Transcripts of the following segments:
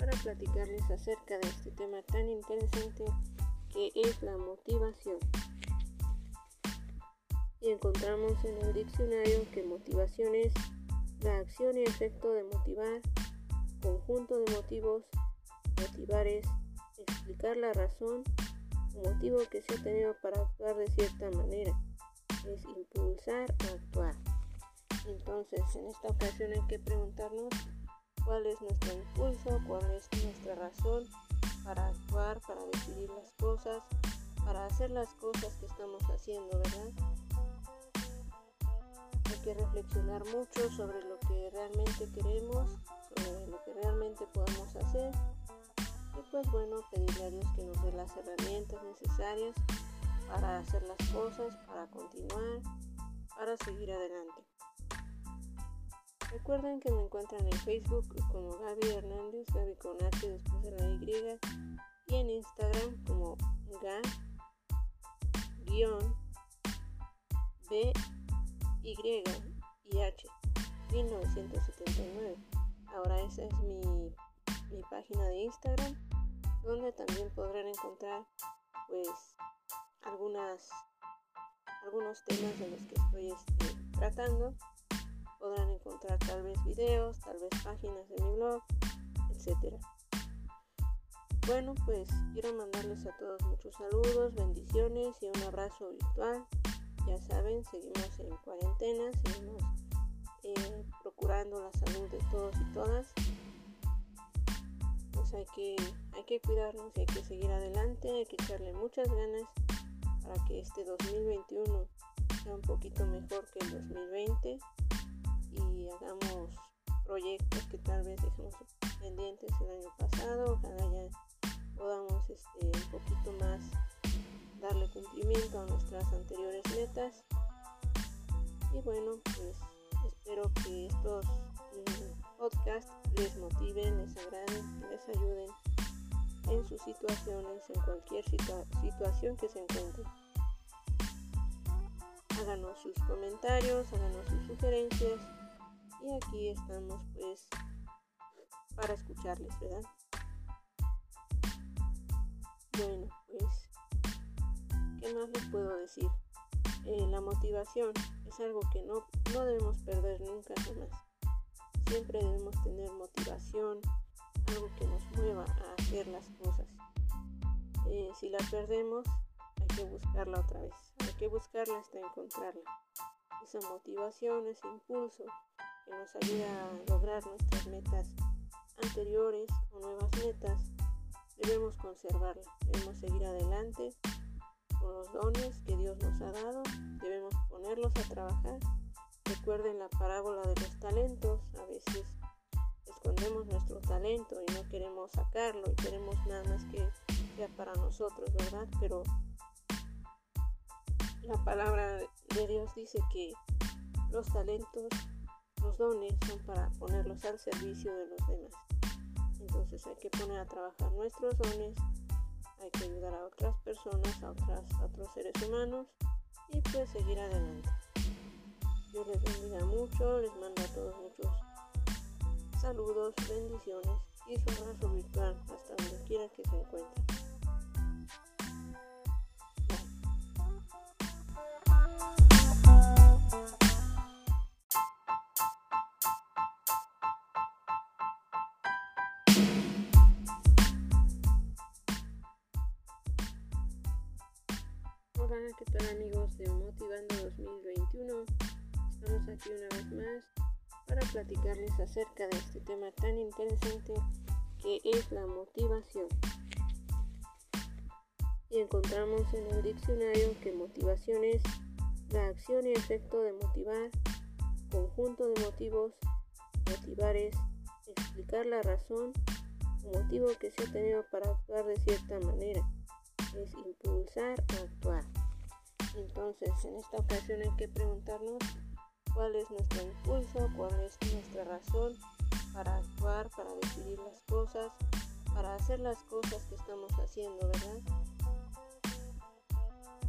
para platicarles acerca de este tema tan interesante que es la motivación. Y encontramos en el diccionario que motivación es la acción y efecto de motivar, conjunto de motivos, motivar es explicar la razón motivo que se ha tenido para actuar de cierta manera, es impulsar a actuar. Entonces, en esta ocasión hay que preguntarnos cuál es nuestro impulso, cuál es nuestra razón para actuar, para decidir las cosas, para hacer las cosas que estamos haciendo, ¿verdad? Hay que reflexionar mucho sobre lo que realmente queremos, sobre lo que realmente podemos hacer y pues bueno, pedirle a Dios que nos dé las herramientas necesarias para hacer las cosas, para continuar, para seguir adelante. Recuerden que me encuentran en Facebook como Gaby Hernández, Gaby con H después de la Y, y en Instagram como Ga B Y y H 1979. Ahora esa es mi, mi página de Instagram donde también podrán encontrar pues algunas algunos temas de los que estoy este, tratando podrán encontrar tal vez videos, tal vez páginas de mi blog, etcétera. Bueno, pues quiero mandarles a todos muchos saludos, bendiciones y un abrazo virtual. Ya saben, seguimos en cuarentena, seguimos eh, procurando la salud de todos y todas. Pues hay que, hay que cuidarnos y hay que seguir adelante, hay que echarle muchas ganas para que este 2021 sea un poquito mejor que el 2020 y hagamos proyectos que tal vez dejamos pendientes el año pasado, ojalá ya podamos este, un poquito más darle cumplimiento a nuestras anteriores metas. Y bueno pues espero que estos mm, podcasts les motiven, les agraden, les ayuden en sus situaciones, en cualquier situación que se encuentren. Háganos sus comentarios, háganos sus sugerencias aquí estamos pues para escucharles, ¿verdad? Bueno, pues, ¿qué más les puedo decir? Eh, la motivación es algo que no, no debemos perder nunca jamás. Siempre debemos tener motivación, algo que nos mueva a hacer las cosas. Eh, si la perdemos, hay que buscarla otra vez. Hay que buscarla hasta encontrarla. Esa motivación, ese impulso, que nos ayuda a lograr nuestras metas anteriores o nuevas metas, debemos conservarla, debemos seguir adelante con los dones que Dios nos ha dado, debemos ponerlos a trabajar. Recuerden la parábola de los talentos, a veces escondemos nuestro talento y no queremos sacarlo y queremos nada más que sea para nosotros, ¿verdad? Pero la palabra de Dios dice que los talentos dones son para ponerlos al servicio de los demás. Entonces hay que poner a trabajar nuestros dones, hay que ayudar a otras personas, a, otros seres humanos y pues seguir adelante. Dios les bendiga mucho, les manda a todos muchos saludos, bendiciones y su abrazo virtual hasta donde quiera que se encuentren. Hola, ¿qué tal amigos de Motivando 2021? Estamos aquí una vez más para platicarles acerca de este tema tan interesante que es la motivación. Y encontramos en el diccionario que motivación es la acción y efecto de motivar, conjunto de motivos, motivar es explicar la razón o motivo que se ha tenido para actuar de cierta manera, es impulsar a actuar. Entonces, en esta ocasión hay que preguntarnos cuál es nuestro impulso, cuál es nuestra razón para actuar, para decidir las cosas, para hacer las cosas que estamos haciendo, ¿verdad?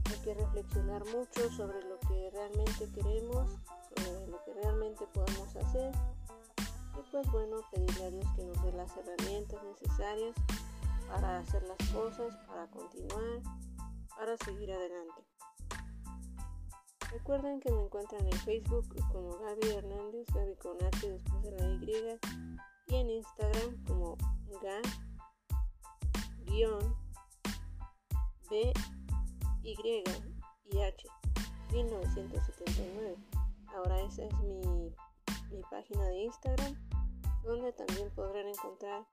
Hay que reflexionar mucho sobre lo que realmente queremos, sobre lo que realmente podemos hacer y pues bueno, pedirle a Dios que nos dé las herramientas necesarias para hacer las cosas, para continuar, para seguir adelante. Recuerden que me encuentran en Facebook como Gaby Hernández, Gaby con H después de la Y, y en Instagram como Ga B Y y H 1979. Ahora esa es mi, mi página de Instagram donde también podrán encontrar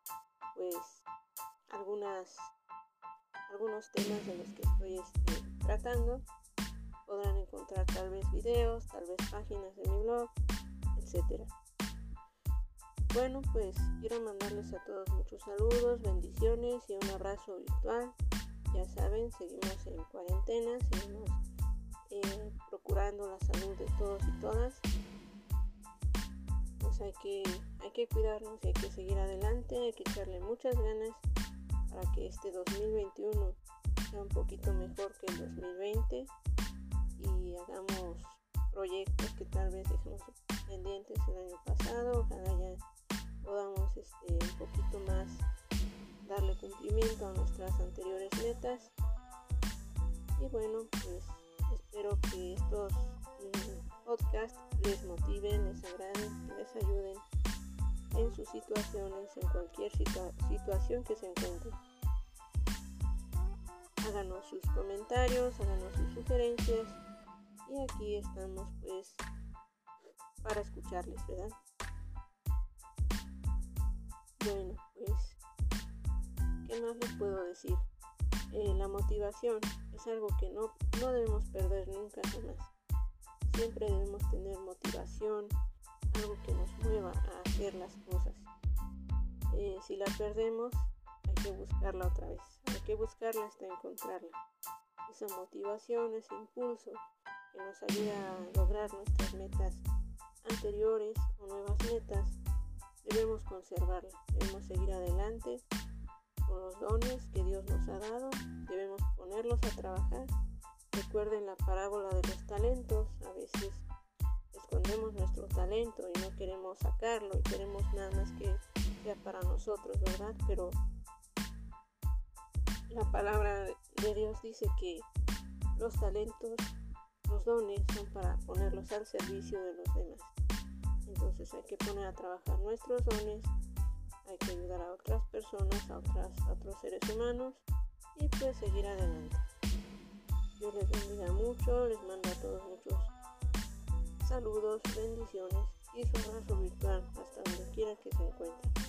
pues algunas algunos temas de los que estoy este, tratando podrán encontrar tal vez videos tal vez páginas de mi blog etcétera. Bueno pues quiero mandarles a todos muchos saludos bendiciones y un abrazo virtual. Ya saben seguimos en cuarentena seguimos eh, procurando la salud de todos y todas. Pues hay que hay que cuidarnos y hay que seguir adelante hay que echarle muchas ganas para que este 2021 sea un poquito mejor que el 2020 y hagamos proyectos que tal vez dejamos pendientes el año pasado, ojalá ya podamos este, un poquito más darle cumplimiento a nuestras anteriores metas. Y bueno pues espero que estos mm, podcasts les motiven, les agraden, les ayuden en sus situaciones, en cualquier situación que se encuentren. Háganos sus comentarios, háganos sus sugerencias y aquí estamos pues para escucharles, ¿verdad? Bueno, pues, ¿qué más les puedo decir? Eh, la motivación es algo que no, no debemos perder nunca jamás. Siempre debemos tener motivación, algo que nos mueva a hacer las cosas. Eh, si la perdemos, hay que buscarla otra vez que buscarla hasta encontrarla. Esa motivación, ese impulso nos ayuda a lograr nuestras metas anteriores o nuevas metas, debemos conservarla. Debemos seguir adelante con los dones que Dios nos ha dado. Debemos ponerlos a trabajar. Recuerden la parábola de los talentos. A veces escondemos nuestro talento y no queremos sacarlo y queremos nada más que sea para nosotros, ¿verdad? Pero la palabra de Dios dice que los talentos, nuestros dones son para ponerlos al servicio de los demás. Entonces hay que poner a trabajar nuestros dones, hay que ayudar a otras personas, a, otras, a otros seres humanos y pues seguir adelante. Yo les bendiga mucho, les mando a todos muchos saludos, bendiciones y su abrazo virtual hasta donde quiera que se encuentren.